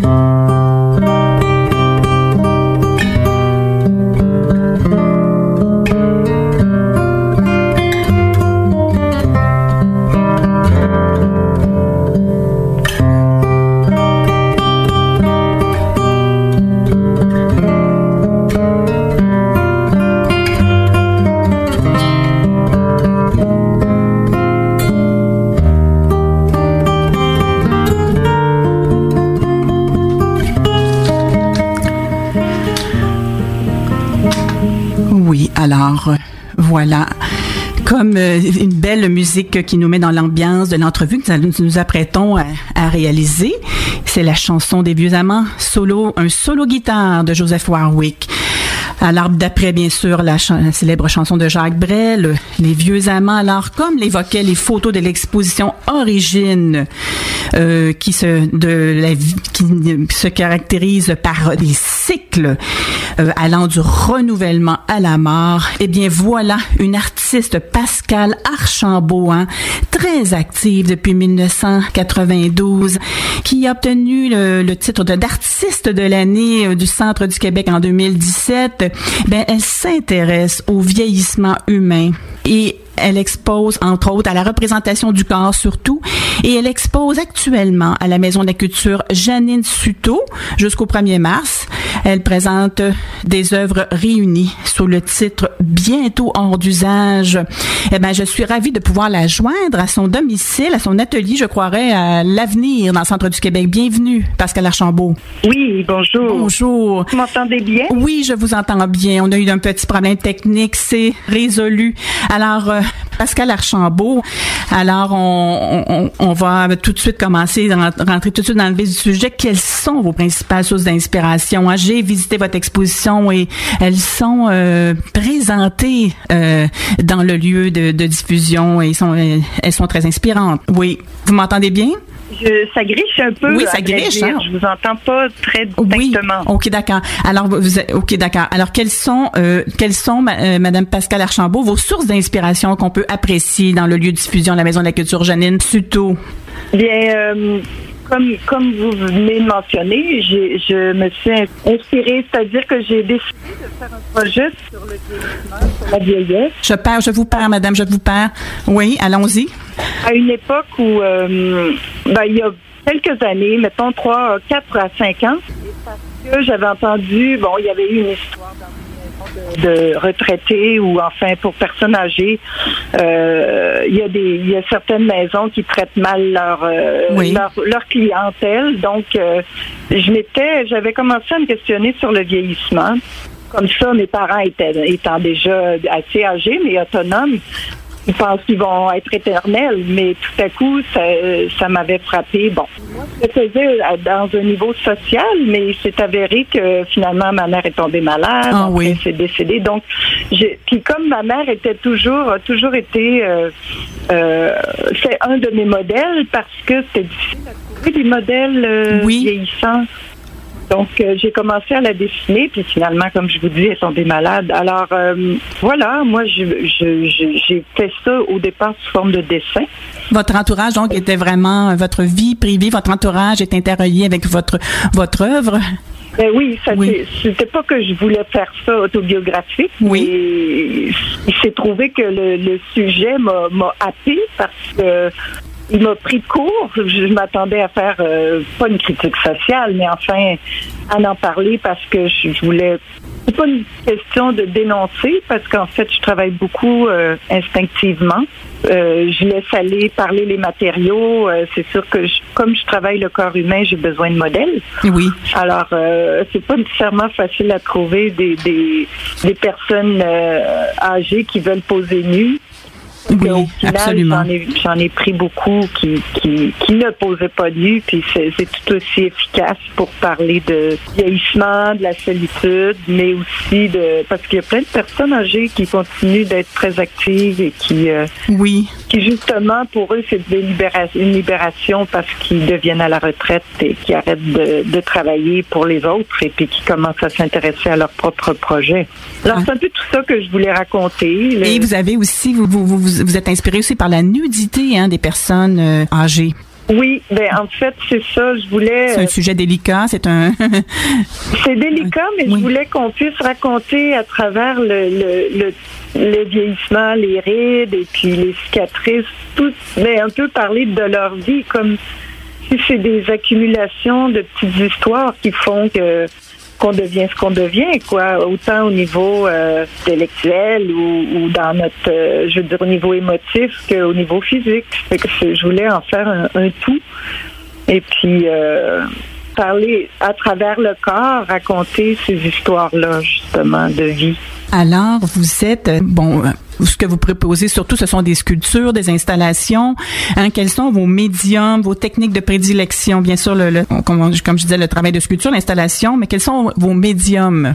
Mm-hmm. Voilà. Comme euh, une belle musique qui nous met dans l'ambiance de l'entrevue que nous nous apprêtons à, à réaliser. C'est la chanson des vieux amants, solo, un solo guitare de Joseph Warwick. Alors, d'après, bien sûr, la, célèbre chanson de Jacques Brel, Les vieux amants. Alors, comme l'évoquaient les photos de l'exposition Origine, euh, qui, se, de la, qui se caractérise par des cycles euh, allant du renouvellement à la mort, eh bien, voilà une artiste, Pascal Archambault, hein, très active depuis 1992, qui a obtenu le, le titre d'artiste de l'année euh, du Centre du Québec en 2017 ben elle s'intéresse au vieillissement humain. Et elle expose, entre autres, à la représentation du corps surtout, et elle expose actuellement à la Maison de la Culture Janine Suto jusqu'au 1er mars. Elle présente des œuvres réunies sous le titre Bientôt hors d'usage. Eh ben, je suis ravie de pouvoir la joindre à son domicile, à son atelier, je croirais, à l'avenir dans le centre du Québec. Bienvenue, Pascal Archambault. Oui, bonjour. Bonjour. Vous m'entendez bien? Oui, je vous entends bien. On a eu un petit problème technique, c'est résolu. Alors, euh, Pascal Archambault. Alors, on, va tout de suite commencer, rentrer tout de suite dans le vif du sujet. Quelles sont vos principales sources d'inspiration? Hein, j'ai visité votre exposition et elles sont euh, présentées euh, dans le lieu de, diffusion et sont, elles sont très inspirantes. Oui. Vous m'entendez bien? Je, ça griche un peu. Oui, ça griche. Hein? Je vous entends pas très distinctement. Oui. Ok, d'accord. Alors, vous, ok, d'accord. Alors, quelles sont, euh, quelles sont, euh, Madame Pascal Archambault, vos sources d'inspiration qu'on peut apprécier dans le lieu de diffusion de la Maison de la Culture Janine Suto? Bien, euh, comme, comme vous venez de mentionner, je me suis inspirée, c'est-à-dire que j'ai décidé de faire un projet sur le vieillissement, sur la vieillesse. Je perds, je vous perds, madame, je vous perds. Oui, allons-y. À une époque où, euh, ben, il y a quelques années, mettons trois, quatre à cinq ans, parce que j'avais entendu, bon, il y avait eu une histoire dans de, retraités ou enfin pour personnes âgées, euh, il y a des y a certaines maisons qui traitent mal leur euh, leur, clientèle. Donc euh, je m'étais j'avais commencé à me questionner sur le vieillissement. Comme ça, mes parents étaient étant déjà assez âgés mais autonomes, ils pensent qu'ils vont être éternels, mais tout à coup, ça, ça m'avait frappé. Bon, moi, je le faisais dans un niveau social, mais il s'est avéré que finalement, ma mère est tombée malade, ah, oui. elle s'est décédée. Donc, puis comme ma mère était toujours, a toujours été, euh, euh, c'est un de mes modèles parce que c'était difficile à trouver des modèles euh, vieillissants. Donc, euh, j'ai commencé à la dessiner, puis finalement, comme je vous dis, elle est tombée malade. Alors, euh, voilà, moi, j'ai fait ça au départ sous forme de dessin. Votre entourage, donc, était vraiment votre vie privée, votre entourage est interrelié avec votre, votre œuvre? Ben oui, ça c'était pas que je voulais faire ça autobiographique. Oui. il s'est trouvé que le, le sujet m'a happé parce que il m'a pris de court. Je m'attendais à faire euh, pas une critique sociale, mais enfin à en parler parce que je, voulais. C'est pas une question de dénoncer parce qu'en fait je travaille beaucoup euh, instinctivement. Euh, je laisse aller parler les matériaux. c'est sûr que comme je travaille le corps humain, j'ai besoin de modèles. Oui. Alors c'est pas nécessairement facile à trouver des des, des personnes âgées qui veulent poser nues oui, absolument. J'en ai, pris beaucoup qui, qui, qui ne posaient pas nu, puis c'est tout aussi efficace pour parler de vieillissement, de la solitude, mais aussi de parce qu'il y a plein de personnes âgées qui continuent d'être très actives et qui euh, oui, qui justement pour eux c'est une libération parce qu'ils deviennent à la retraite et qui arrêtent de, de travailler pour les autres et puis qui commencent à s'intéresser à leur propre projet. Alors ah. c'est un peu tout ça que je voulais raconter. Et vous avez aussi vous, vous, vous vous, êtes inspiré aussi par la nudité hein, des personnes euh, âgées. Oui, ben en fait, c'est ça. Je voulais. C'est un sujet délicat. C'est un. c'est délicat, mais je voulais qu'on puisse raconter à travers le, le, le, vieillissement, les rides et puis les cicatrices, tout, mais un peu parler de leur vie, comme si c'est des accumulations de petites histoires qui font que qu'on devient ce qu'on devient, quoi, autant au niveau euh, intellectuel ou, dans notre, euh, je veux dire, au niveau émotif qu'au niveau physique. que je voulais en faire un, tout. Et puis, euh, parler à travers le corps, raconter ces histoires-là, justement, de vie. Alors, vous êtes, bon, ce que vous proposez surtout, ce sont des sculptures, des installations. Hein, quels sont vos médiums, vos techniques de prédilection? Bien sûr, le, comme, je disais, le travail de sculpture, l'installation, mais quels sont vos médiums?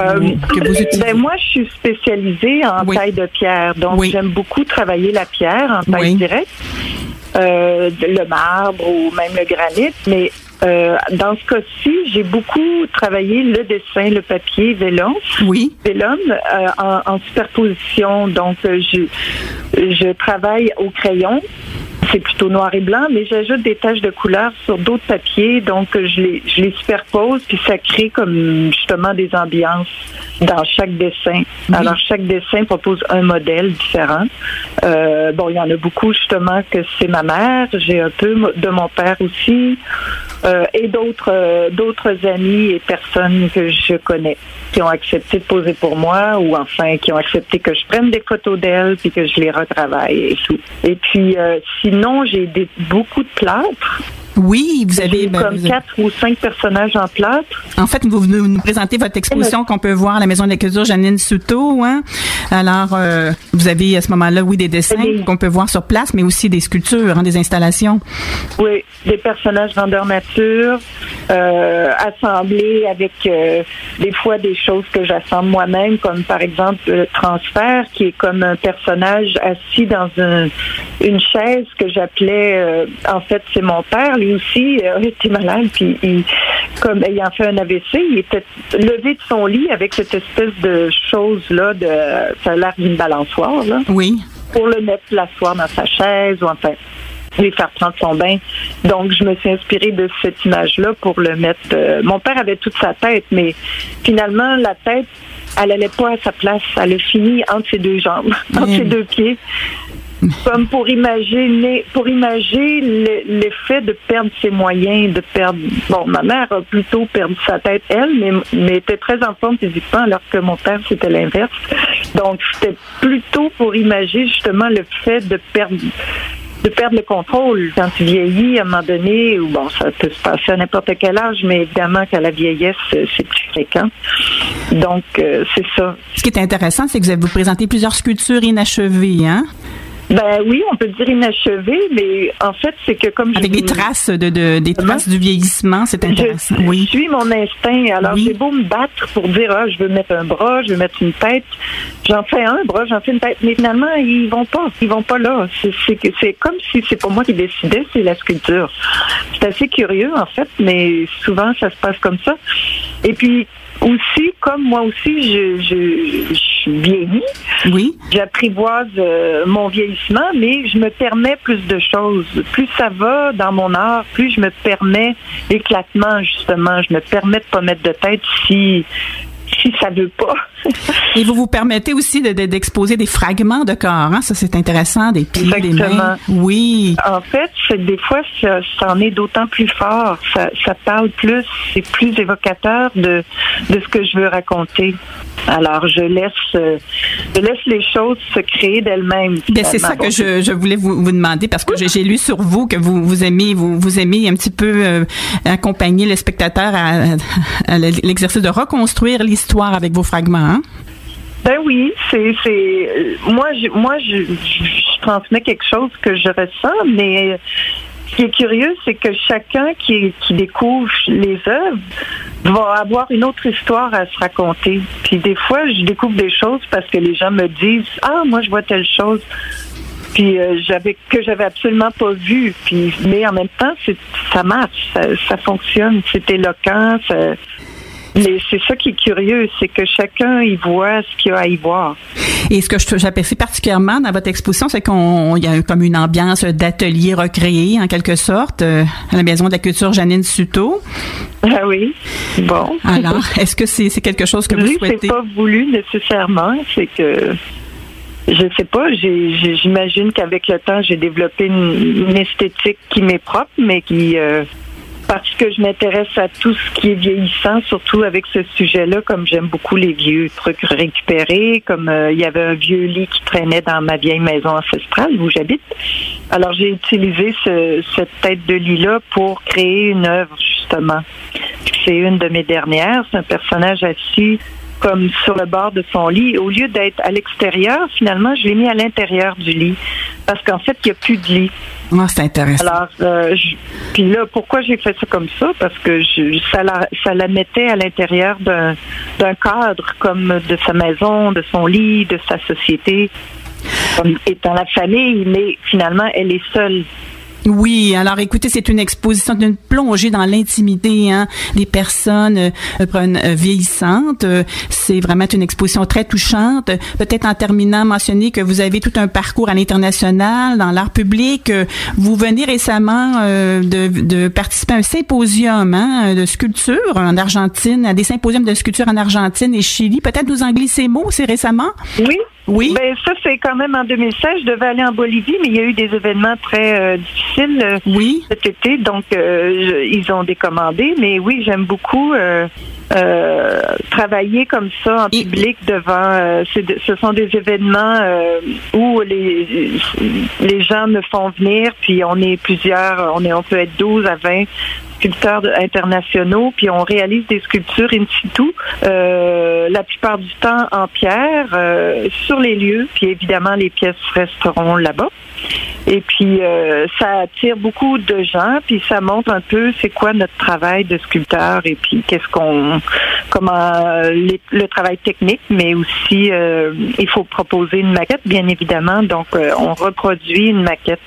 Euh, que vous utilisez? Ben moi, je suis spécialisée en taille de pierre, donc j'aime beaucoup travailler la pierre en taille directe. Euh, le marbre ou même le granit, mais euh, dans ce cas-ci, j'ai beaucoup travaillé le dessin, le papier, vélum. Oui. Vélum euh, en, en, superposition. Donc, euh, je, je travaille au crayon c'est plutôt noir et blanc, mais j'ajoute des taches de couleur sur d'autres papiers, donc je les, je les superpose, puis ça crée comme justement des ambiances dans chaque dessin. Alors chaque dessin propose un modèle différent. Euh, bon, il y en a beaucoup justement que c'est ma mère, j'ai un peu de mon père aussi, euh, et d'autres euh, d'autres amis et personnes que je connais qui ont accepté de poser pour moi ou enfin qui ont accepté que je prenne des photos d'elles puis que je les retravaille et tout. Et puis euh, sinon, j'ai beaucoup de plâtre. Oui, vous avez ben, comme quatre ou cinq personnages en plâtre. En fait, vous venez nous présenter votre exposition qu'on peut voir à la Maison de la Culture Janine Souto. Hein? Alors, euh, vous avez à ce moment-là, oui, des dessins qu'on peut voir sur place, mais aussi des sculptures, hein, des installations. Oui, des personnages grandeur nature, euh, assemblés avec euh, des fois des choses que j'assemble moi-même, comme par exemple le transfert, qui est comme un personnage assis dans une chaise que j'appelais, en fait, c'est mon père lui aussi a été malade, puis il, comme ayant fait un AVC, il était levé de son lit avec cette espèce de chose-là, de, ça a l'air d'une balançoire, là. Oui. Pour le mettre l'asseoir dans sa chaise, ou enfin, lui faire prendre son bain. Donc, je me suis inspirée de cette image-là pour le mettre. Euh, mon père avait toute sa tête, mais finalement, la tête, elle n'allait pas à sa place. Elle a fini entre ses deux jambes, entre ses deux pieds comme pour imaginer, pour imaginer l'effet de perdre ses moyens, de perdre. Bon, ma mère a plutôt perdu sa tête elle, mais, mais était très en forme physiquement, alors que mon père c'était l'inverse. Donc c'était plutôt pour imaginer justement le fait de perdre de perdre le contrôle quand tu vieillis à un moment donné, ou bon, ça peut se passer à n'importe quel âge, mais évidemment qu'à la vieillesse, c'est plus fréquent. Donc, euh, c'est ça. Ce qui est intéressant, c'est que vous avez vous présentez plusieurs sculptures inachevées, hein? Ben oui, on peut dire inachevé, mais en fait, c'est que comme avec des traces de, de des traces du vieillissement, c'est intéressant. Je, oui. suis mon instinct. Alors j'ai beau me battre pour dire ah, je veux mettre un bras, je veux mettre une tête. J'en fais un bras, j'en fais une tête, mais finalement ils vont pas, ils vont pas là. C'est c'est comme si c'est pas moi qui décidais, c'est la sculpture. C'est assez curieux en fait, mais souvent ça se passe comme ça. Et puis aussi, comme moi aussi, je, je, je vieillis. Oui. J'apprivoise euh, mon vieillissement, mais je me permets plus de choses. Plus ça va dans mon art, plus je me permets l'éclatement, justement. Je me permets de pas mettre de tête si si ça veut pas. Et vous vous permettez aussi d'exposer des fragments de corps, hein? ça c'est intéressant, des pieds, des mains. Oui. En fait, des fois, ça, en est d'autant plus fort. Ça, ça parle plus, c'est plus évocateur de, de ce que je veux raconter. Alors, je laisse, euh, je laisse les choses se créer d'elles-mêmes. C'est ça que je, je voulais vous, vous, demander parce que j'ai lu sur vous que vous, vous aimez, vous, vous aimez un petit peu euh, accompagner le spectateur à, à l'exercice de reconstruire l'histoire avec vos fragments. Hein? Ben oui, c'est c'est moi je moi je, transmets quelque chose que je ressens, mais ce qui est curieux, c'est que chacun qui, découvre les œuvres va avoir une autre histoire à se raconter. Puis des fois, je découvre des choses parce que les gens me disent ah moi je vois telle chose puis euh, j'avais que j'avais absolument pas vu. Puis mais en même temps c'est ça marche ça, fonctionne. C'est éloquent Mais c'est ça qui est curieux, c'est que chacun y voit ce qu'il y a à y voir. Et ce que j'apprécie particulièrement dans votre exposition, c'est qu'on y a comme une ambiance d'atelier recréé, en quelque sorte, euh, à la Maison de la Culture Janine Suto. Ah oui. Bon. Alors, est-ce que c'est quelque chose que vous souhaitez? pas voulu nécessairement. C'est que je sais pas. J'imagine qu'avec le temps, j'ai développé une, une, esthétique qui m'est propre, mais qui euh, parce que je m'intéresse à tout ce qui est vieillissant, surtout avec ce sujet-là, comme j'aime beaucoup les vieux trucs récupérés, comme euh, il y avait un vieux lit qui traînait dans ma vieille maison ancestrale où j'habite. Alors j'ai utilisé ce, cette tête de lit-là pour créer une œuvre, justement. C'est une de mes dernières. C'est un personnage assis comme sur le bord de son lit. Au lieu d'être à l'extérieur, finalement, je l'ai mis à l'intérieur du lit. Parce qu'en fait, il n'y a plus de lit. Ah, c'est intéressant. Alors, euh, je, puis là, pourquoi j'ai fait ça comme ça? Parce que je, ça, la, ça la mettait à l'intérieur d'un, d'un cadre comme de sa maison, de son lit, de sa société, comme étant la famille, mais finalement, elle est seule oui, alors écoutez, c'est une exposition d'une plongée dans l'intimité hein, des personnes euh, euh, vieillissantes. c'est vraiment une exposition très touchante. Peut-être en terminant, mentionner que vous avez tout un parcours à l'international dans l'art public. Vous venez récemment euh, de, de, participer à un symposium hein, de sculpture en Argentine, à des symposiums de sculpture en Argentine et Chili. Peut-être nous en glisser mots, c'est récemment? Oui. Oui. Ben ça c'est quand même en 2016. Je devais aller en Bolivie, mais il y a eu des événements très euh, difficiles euh, oui. cet été, donc euh, ils ont décommandé. Mais oui, j'aime beaucoup travailler comme ça en public devant. ce sont des événements où les les gens me font venir, puis on est plusieurs, on est on peut être 12 à 20 sculpteurs internationaux, puis on réalise des sculptures in situ, euh, la plupart du temps en pierre, euh, sur les lieux, puis évidemment les pièces resteront là-bas. Et puis euh, ça attire beaucoup de gens, puis ça montre un peu c'est quoi notre travail de sculpteur et puis qu'est-ce qu'on comment les, le travail technique, mais aussi euh, il faut proposer une maquette bien évidemment. Donc euh, on reproduit une maquette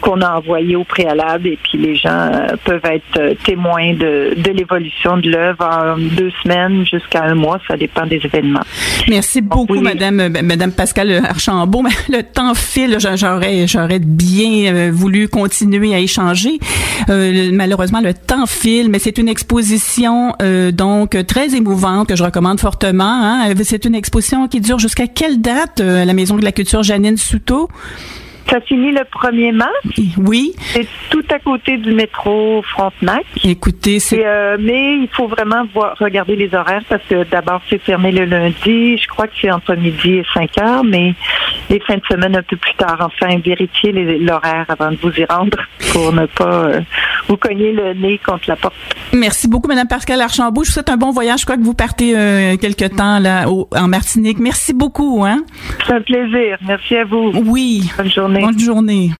qu'on a envoyée au préalable et puis les gens peuvent être témoins de, de l'évolution de l'œuvre en deux semaines jusqu'à un mois, ça dépend des événements. Merci beaucoup, oui. Madame Madame Pascal Archambault. Le temps file, j'aurais j'aurais bien euh, voulu continuer à échanger. Euh, malheureusement, le temps file, mais c'est une exposition euh, donc très émouvante que je recommande fortement. Hein. C'est une exposition qui dure jusqu'à quelle date à la Maison de la Culture Janine Souto? Ça finit le 1er mars. Oui. C'est tout à côté du métro Frontenac. Écoutez, c'est. Euh, mais il faut vraiment voir, regarder les horaires parce que d'abord, c'est fermé le lundi. Je crois que c'est entre midi et 5 heures, mais les fins de semaine un peu plus tard. Enfin, vérifiez l'horaire avant de vous y rendre pour ne pas euh, vous cogner le nez contre la porte. Merci beaucoup, Madame Pascal Archambault. Je vous souhaite un bon voyage. Je crois que vous partez euh, quelque temps là au, en Martinique. Merci beaucoup. Hein? C'est un plaisir. Merci à vous. Oui. Bonne Bonne journée.